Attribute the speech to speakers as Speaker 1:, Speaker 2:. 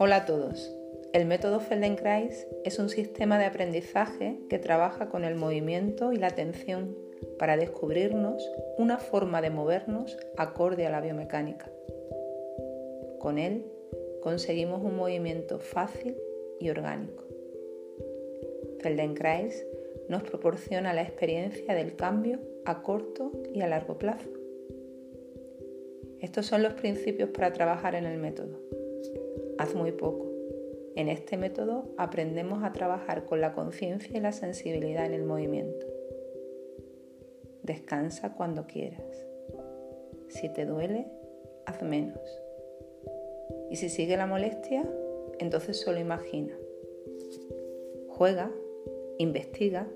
Speaker 1: Hola a todos. El método Feldenkrais es un sistema de aprendizaje que trabaja con el movimiento y la atención para descubrirnos una forma de movernos acorde a la biomecánica. Con él conseguimos un movimiento fácil y orgánico. Feldenkrais nos proporciona la experiencia del cambio a corto y a largo plazo. Estos son los principios para trabajar en el método. Haz muy poco. En este método aprendemos a trabajar con la conciencia y la sensibilidad en el movimiento. Descansa cuando quieras. Si te duele, haz menos. Y si sigue la molestia, entonces solo imagina. Juega, investiga